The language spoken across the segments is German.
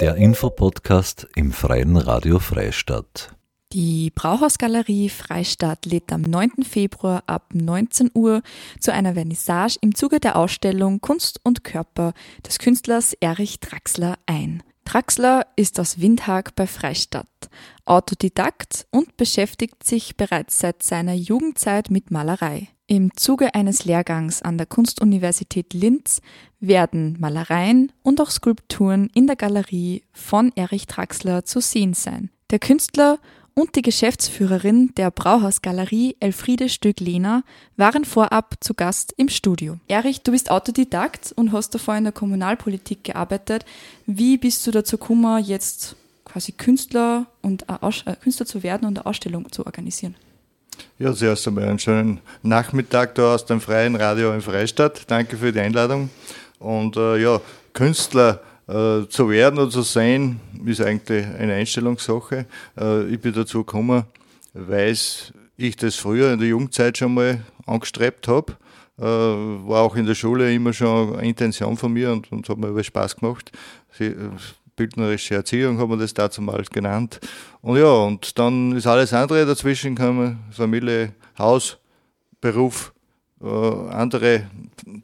Der Infopodcast im Freien Radio Freistadt. Die Brauhausgalerie Freistadt lädt am 9. Februar ab 19 Uhr zu einer Vernissage im Zuge der Ausstellung Kunst und Körper des Künstlers Erich Draxler ein. Draxler ist aus Windhag bei Freistadt, Autodidakt und beschäftigt sich bereits seit seiner Jugendzeit mit Malerei. Im Zuge eines Lehrgangs an der Kunstuniversität Linz werden Malereien und auch Skulpturen in der Galerie von Erich Draxler zu sehen sein. Der Künstler und die Geschäftsführerin der Brauhausgalerie Elfriede Stöck-Lehner waren vorab zu Gast im Studio. Erich, du bist Autodidakt und hast davor in der Kommunalpolitik gearbeitet. Wie bist du dazu gekommen, jetzt quasi Künstler und äh, Künstler zu werden und eine Ausstellung zu organisieren? Ja, zuerst einmal einen schönen Nachmittag da aus dem Freien Radio in Freistadt. Danke für die Einladung. Und äh, ja, Künstler äh, zu werden oder zu sein, ist eigentlich eine Einstellungssache. Äh, ich bin dazu gekommen, weil ich das früher in der Jugendzeit schon mal angestrebt habe. Äh, war auch in der Schule immer schon eine Intention von mir und, und hat mir über Spaß gemacht. Sie, äh, bildnerische Erziehung haben wir das dazu mal genannt. Und ja, und dann ist alles andere dazwischen gekommen, Familie, Haus, Beruf, äh, andere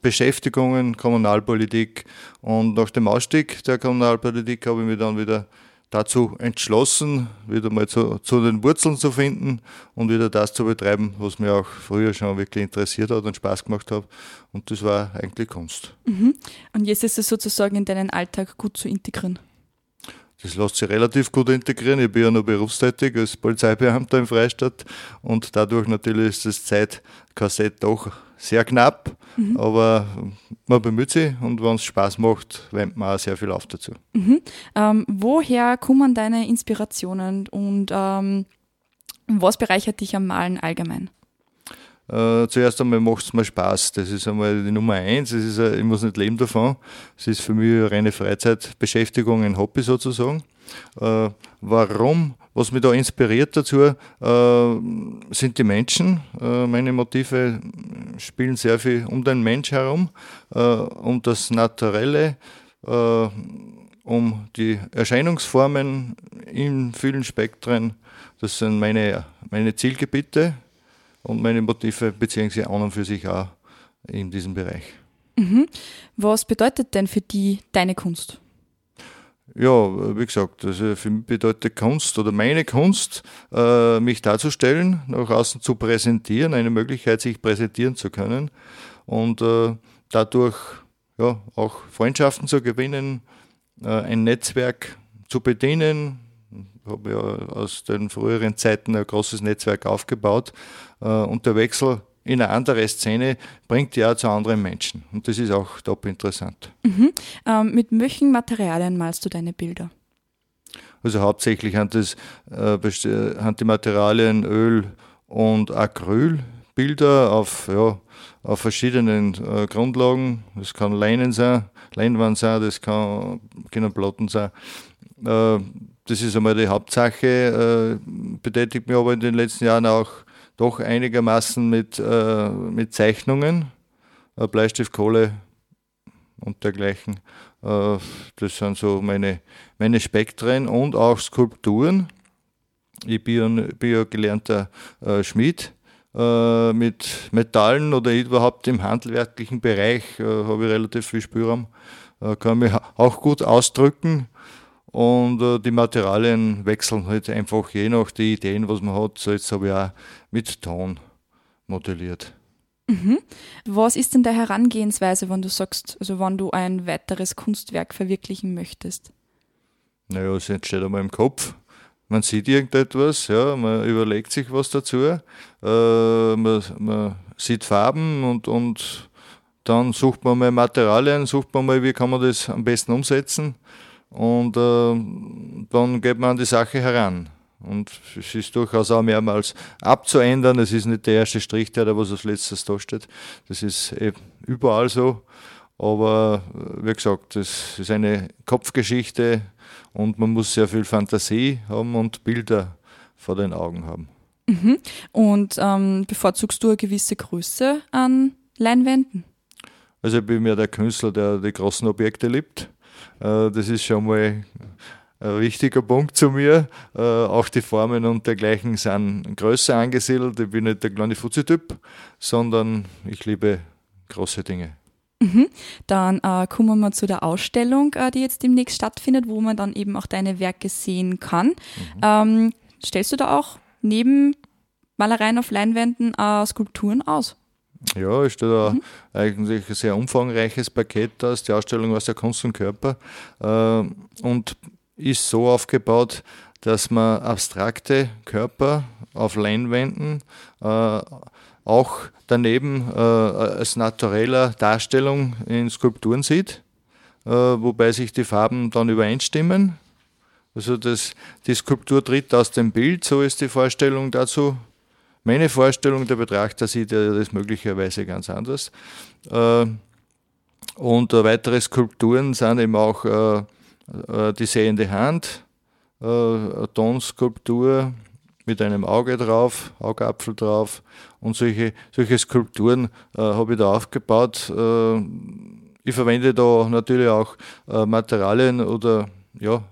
Beschäftigungen, Kommunalpolitik. Und nach dem Ausstieg der Kommunalpolitik habe ich mich dann wieder dazu entschlossen, wieder mal zu, zu, den Wurzeln zu finden und wieder das zu betreiben, was mir auch früher schon wirklich interessiert hat und Spaß gemacht hat. Und das war eigentlich Kunst. Mhm. Und jetzt ist es sozusagen in deinen Alltag gut zu integrieren. Das lässt sich relativ gut integrieren. Ich bin ja noch berufstätig als Polizeibeamter im Freistaat und dadurch natürlich ist das Zeitkassett doch sehr knapp, mhm. aber man bemüht sich und wenn es Spaß macht, wendet man auch sehr viel auf dazu. Mhm. Ähm, woher kommen deine Inspirationen und ähm, was bereichert dich am Malen allgemein? Äh, zuerst einmal macht es mir Spaß. Das ist einmal die Nummer eins. Es ist, ich muss nicht leben davon. Es ist für mich eine reine Freizeitbeschäftigung, ein Hobby sozusagen. Äh, warum? Was mich da inspiriert dazu, äh, sind die Menschen. Äh, meine Motive spielen sehr viel um den Mensch herum, äh, um das Naturelle, äh, um die Erscheinungsformen in vielen Spektren. Das sind meine, meine Zielgebiete und meine Motive beziehen sich an und für sich auch in diesem Bereich. Mhm. Was bedeutet denn für die deine Kunst? Ja, wie gesagt, also für mich bedeutet Kunst oder meine Kunst, äh, mich darzustellen, nach außen zu präsentieren, eine Möglichkeit, sich präsentieren zu können und äh, dadurch ja, auch Freundschaften zu gewinnen, äh, ein Netzwerk zu bedienen, habe ja aus den früheren Zeiten ein großes Netzwerk aufgebaut äh, und der Wechsel in eine andere Szene bringt ja zu anderen Menschen. Und das ist auch top interessant. Mhm. Ähm, mit welchen Materialien malst du deine Bilder? Also hauptsächlich haben, das, äh, haben die Materialien Öl und Acrylbilder auf, ja, auf verschiedenen äh, Grundlagen. Das kann Leinen sein, Leinwand sein, das kann, können Platten sein. Äh, das ist einmal die Hauptsache. Äh, betätigt mich aber in den letzten Jahren auch doch einigermaßen mit, äh, mit Zeichnungen, äh, Bleistift, und dergleichen. Äh, das sind so meine, meine Spektren und auch Skulpturen. Ich bin, bin ja gelernter äh, Schmied äh, mit Metallen oder überhaupt im handwerklichen Bereich habe ich relativ viel Spielraum, kann mich auch gut ausdrücken und äh, die Materialien wechseln halt einfach je nach die Ideen, was man hat. So jetzt habe ich auch mit Ton modelliert. Mhm. Was ist denn der Herangehensweise, wenn du sagst, also wenn du ein weiteres Kunstwerk verwirklichen möchtest? Naja, es entsteht einmal im Kopf. Man sieht irgendetwas, ja, man überlegt sich was dazu, äh, man, man, sieht Farben und, und dann sucht man mal Materialien, sucht man mal, wie kann man das am besten umsetzen und äh, dann geht man an die Sache heran. Und es ist durchaus auch mehrmals abzuändern. Es ist nicht der erste Strich, der da was als letztes da steht. Das ist überall so. Aber äh, wie gesagt, das ist eine Kopfgeschichte und man muss sehr viel Fantasie haben und Bilder vor den Augen haben. Mhm. Und ähm, bevorzugst du eine gewisse Größe an Leinwänden? Also ich bin mir der Künstler, der die großen Objekte liebt. Äh, das ist schon mal ein wichtiger Punkt zu mir. Äh, auch die Formen und dergleichen sind größer angesiedelt. Ich bin nicht der kleine Fuzzi-Typ, sondern ich liebe große Dinge. Mhm. Dann äh, kommen wir zu der Ausstellung, äh, die jetzt demnächst stattfindet, wo man dann eben auch deine Werke sehen kann. Mhm. Ähm, stellst du da auch neben Malereien auf Leinwänden äh, Skulpturen aus? Ja, ist da mhm. eigentlich ein sehr umfangreiches Paket aus, die Ausstellung aus der Kunst und Körper äh, und ist so aufgebaut, dass man abstrakte Körper auf Leinwänden äh, auch daneben äh, als natureller Darstellung in Skulpturen sieht, äh, wobei sich die Farben dann übereinstimmen. Also das, die Skulptur tritt aus dem Bild, so ist die Vorstellung dazu. Meine Vorstellung, der Betrachter sieht ja das möglicherweise ganz anders. Äh, und weitere Skulpturen sind eben auch äh, äh, die sehende Hand, Tonskulptur, mit einem Auge drauf, Augapfel drauf und solche, solche Skulpturen äh, habe ich da aufgebaut. Äh, ich verwende da natürlich auch äh, Materialien oder ja,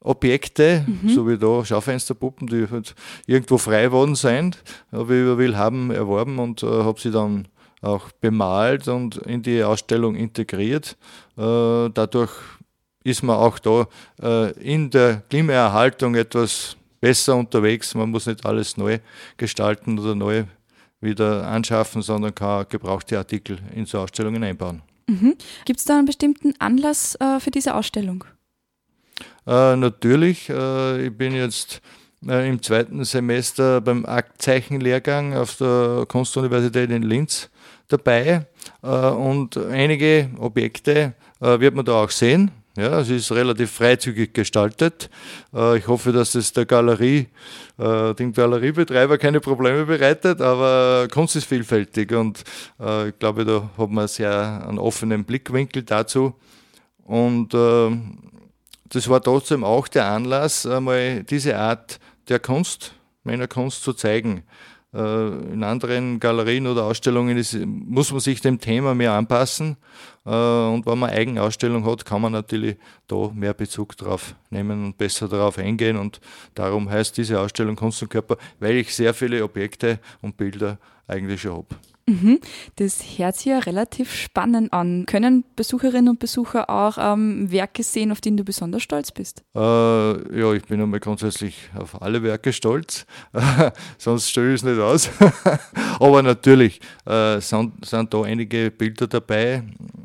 Wegwerfobjekte, mhm. so wie da Schaufensterpuppen, die halt irgendwo frei worden sind, habe ich über Willhaben erworben und äh, habe sie dann auch bemalt und in die Ausstellung integriert. Äh, dadurch ist man auch da äh, in der Klimaerhaltung etwas besser unterwegs. Man muss nicht alles neu gestalten oder neu wieder anschaffen, sondern kann gebrauchte Artikel in so Ausstellungen einbauen. Mhm. Gibt es da einen bestimmten Anlass äh, für diese Ausstellung? Äh, natürlich. Äh, ich bin jetzt äh, im zweiten Semester beim Aktzeichenlehrgang auf der Kunstuniversität in Linz dabei äh, und einige Objekte äh, wird man da auch sehen. Ja, es ist relativ freizügig gestaltet. Äh, ich hoffe, dass es der Galerie, dem Galeriebetreiber keine Probleme bereitet, aber Kunst ist vielfältig und ich glaube, da hat man sehr einen offenen Blickwinkel dazu. Und das war trotzdem auch der Anlass, einmal diese Art der Kunst, meiner Kunst zu zeigen. Äh, in anderen Galerien oder Ausstellungen ist, muss man sich dem Thema mehr anpassen. Äh, und wenn man Eigenausstellung hat, kann man natürlich da mehr Bezug drauf nehmen und besser darauf eingehen. Und darum heißt diese Ausstellung Kunst und Körper, weil ich sehr viele Objekte und Bilder eigentlich schon habe. Mhm. Das hört sich ja relativ spannend an. Können Besucherinnen und Besucher auch ähm, Werke sehen, auf die du besonders stolz bist? Äh, ja, ich bin einmal grundsätzlich auf alle Werke stolz, sonst stelle ich es nicht aus. Aber natürlich äh, sind, sind da einige Bilder dabei,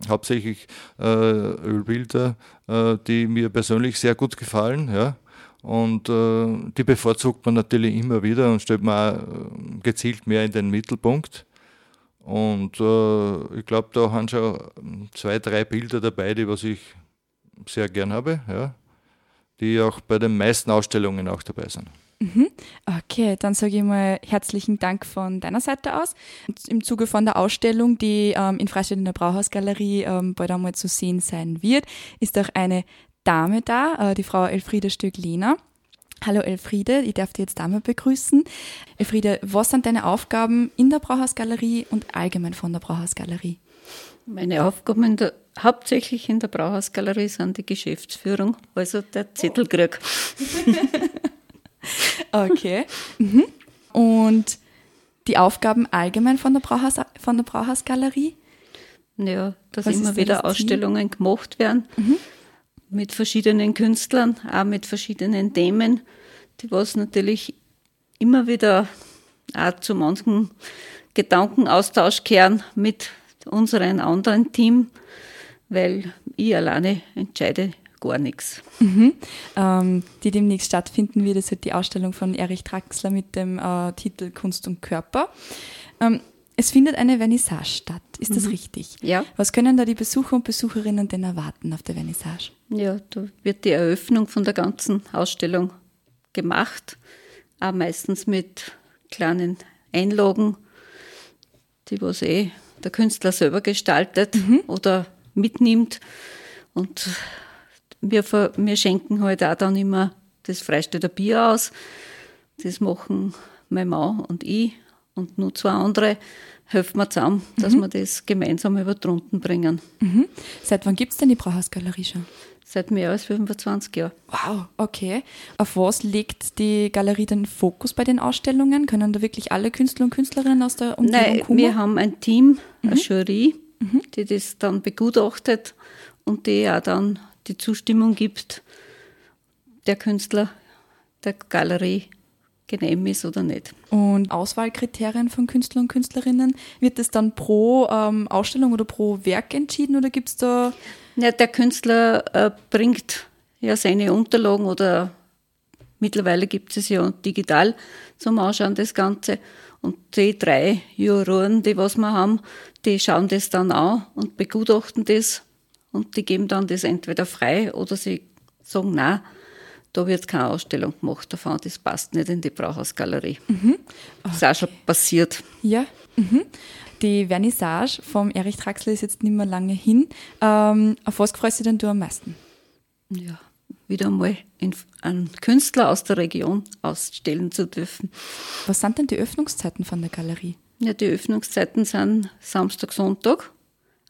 hauptsächlich äh, Ölbilder, äh, die mir persönlich sehr gut gefallen. Ja. Und äh, die bevorzugt man natürlich immer wieder und stellt man auch äh, gezielt mehr in den Mittelpunkt. Und äh, ich glaube, da haben schon zwei, drei Bilder dabei, die was ich sehr gern habe, ja, die auch bei den meisten Ausstellungen auch dabei sind. Mhm. Okay, dann sage ich mal herzlichen Dank von deiner Seite aus. Im Zuge von der Ausstellung, die ähm, in Freistadt in der Brauhausgalerie ähm, bald einmal zu sehen sein wird, ist auch eine Dame da, äh, die Frau Elfriede Stöck-Lehner. Hallo Elfriede, ich darf dich jetzt da mal begrüßen. Elfriede, was sind deine Aufgaben in der Brauhausgalerie und allgemein von der Brauhausgalerie? Meine Aufgaben in der, hauptsächlich in der Brauhausgalerie sind die Geschäftsführung, also der Zettelkrieg. okay. Mhm. Und die Aufgaben allgemein von der, Brauhaus, von der Brauhausgalerie? Ja, dass was immer wieder Ausstellungen gemacht werden. Mhm mit verschiedenen Künstlern, auch mit verschiedenen Themen, die was natürlich immer wieder auch zu manchen Gedankenaustausch kehren mit unserem anderen Team, weil ich alleine entscheide gar nichts. Mhm. Ähm, die demnächst stattfinden wird, ist halt die Ausstellung von Erich Traxler mit dem äh, Titel Kunst und Körper. Ähm, es findet eine Vernissage statt, ist mhm. das richtig? Ja. Was können da die Besucher und Besucherinnen denn erwarten auf der Vernissage? Ja, da wird die Eröffnung von der ganzen Ausstellung gemacht, auch meistens mit kleinen Einlagen, die was eh der Künstler selber gestaltet mhm. oder mitnimmt. Und wir, wir schenken halt auch dann immer das Freistädter Bier aus. Das machen mein Mann und ich und nur zwei andere helfen wir zusammen, dass mhm. wir das gemeinsam über die Runden bringen. Mhm. Seit wann gibt es denn die Brauhausgalerie schon? Seit mehr als 25 Jahren. Wow, okay. Auf was legt die Galerie den Fokus bei den Ausstellungen? Können da wirklich alle Künstler und Künstlerinnen aus der Umgebung Nein, kommen? wir haben ein Team, mhm. eine Jury, mhm. die das dann begutachtet und die auch dann die Zustimmung gibt, der Künstler der Galerie genehm ist oder nicht. Und Auswahlkriterien von Künstlern und Künstlerinnen, wird das dann pro ähm, Ausstellung oder pro Werk entschieden oder gibt es da ja, der Künstler äh, bringt ja seine Unterlagen oder mittlerweile gibt es ja digital zum Anschauen das Ganze. Und die drei Juroren, die was wir haben, die schauen das dann an und begutachten das und die geben dann das entweder frei oder sie sagen, nein, da wird keine Ausstellung gemacht davon, das passt nicht in die Brauhausgalerie. Mhm. Das ist auch schon passiert. Ja. Mhm. Die Vernissage vom Erich Traxler ist jetzt nicht mehr lange hin. Ähm, auf was freust du denn du am meisten? Ja, wieder einmal einen Künstler aus der Region ausstellen zu dürfen. Was sind denn die Öffnungszeiten von der Galerie? Ja, die Öffnungszeiten sind Samstag, Sonntag.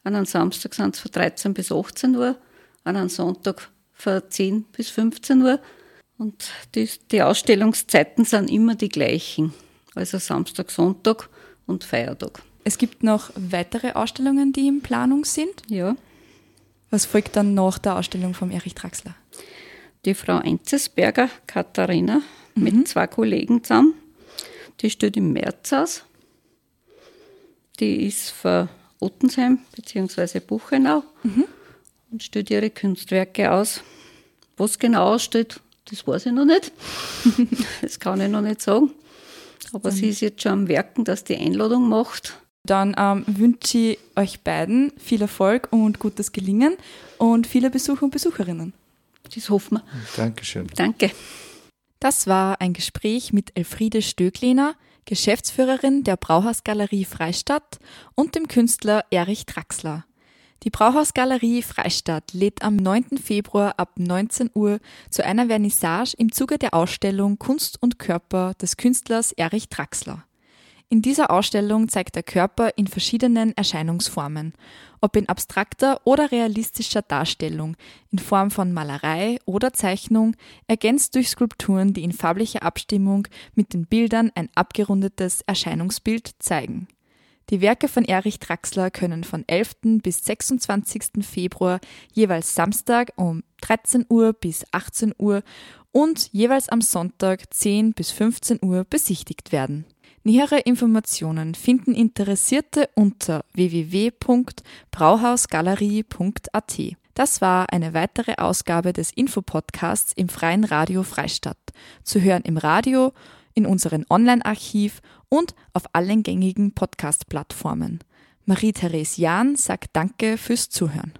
An einem Samstag sind es von 13 bis 18 Uhr, an einem Sonntag von 10 bis 15 Uhr. Und die, die Ausstellungszeiten sind immer die gleichen. Also Samstag, Sonntag und Feiertag. Es gibt noch weitere Ausstellungen, die in Planung sind. Ja. Was folgt dann nach der Ausstellung vom Erich Traxler? Die Frau Enzesberger, Katharina, mhm. mit zwei Kollegen zusammen. Die steht im März aus. Die ist für Ottensheim bzw. Buchenau mhm. Und stellt ihre Kunstwerke aus. Was genau aussteht, das weiß ich noch nicht. das kann ich noch nicht sagen. Aber sie ist jetzt schon am Werken, dass die Einladung macht. Dann ähm, wünsche ich euch beiden viel Erfolg und gutes Gelingen und viele Besucher und Besucherinnen. Das hoffen wir. Dankeschön. Danke. Das war ein Gespräch mit Elfriede Stöglehner, Geschäftsführerin der Brauhausgalerie Freistadt und dem Künstler Erich Traxler. Die Brauhausgalerie Freistadt lädt am 9. Februar ab 19 Uhr zu einer Vernissage im Zuge der Ausstellung Kunst und Körper des Künstlers Erich Traxler. In dieser Ausstellung zeigt der Körper in verschiedenen Erscheinungsformen, ob in abstrakter oder realistischer Darstellung, in Form von Malerei oder Zeichnung, ergänzt durch Skulpturen, die in farblicher Abstimmung mit den Bildern ein abgerundetes Erscheinungsbild zeigen. Die Werke von Erich Draxler können von 11. bis 26. Februar jeweils Samstag um 13 Uhr bis 18 Uhr und jeweils am Sonntag 10 bis 15 Uhr besichtigt werden. Nähere Informationen finden Interessierte unter www.brauhausgalerie.at. Das war eine weitere Ausgabe des Infopodcasts im Freien Radio Freistadt. Zu hören im Radio, in unserem Online-Archiv und auf allen gängigen Podcast-Plattformen. Marie-Therese Jahn sagt Danke fürs Zuhören.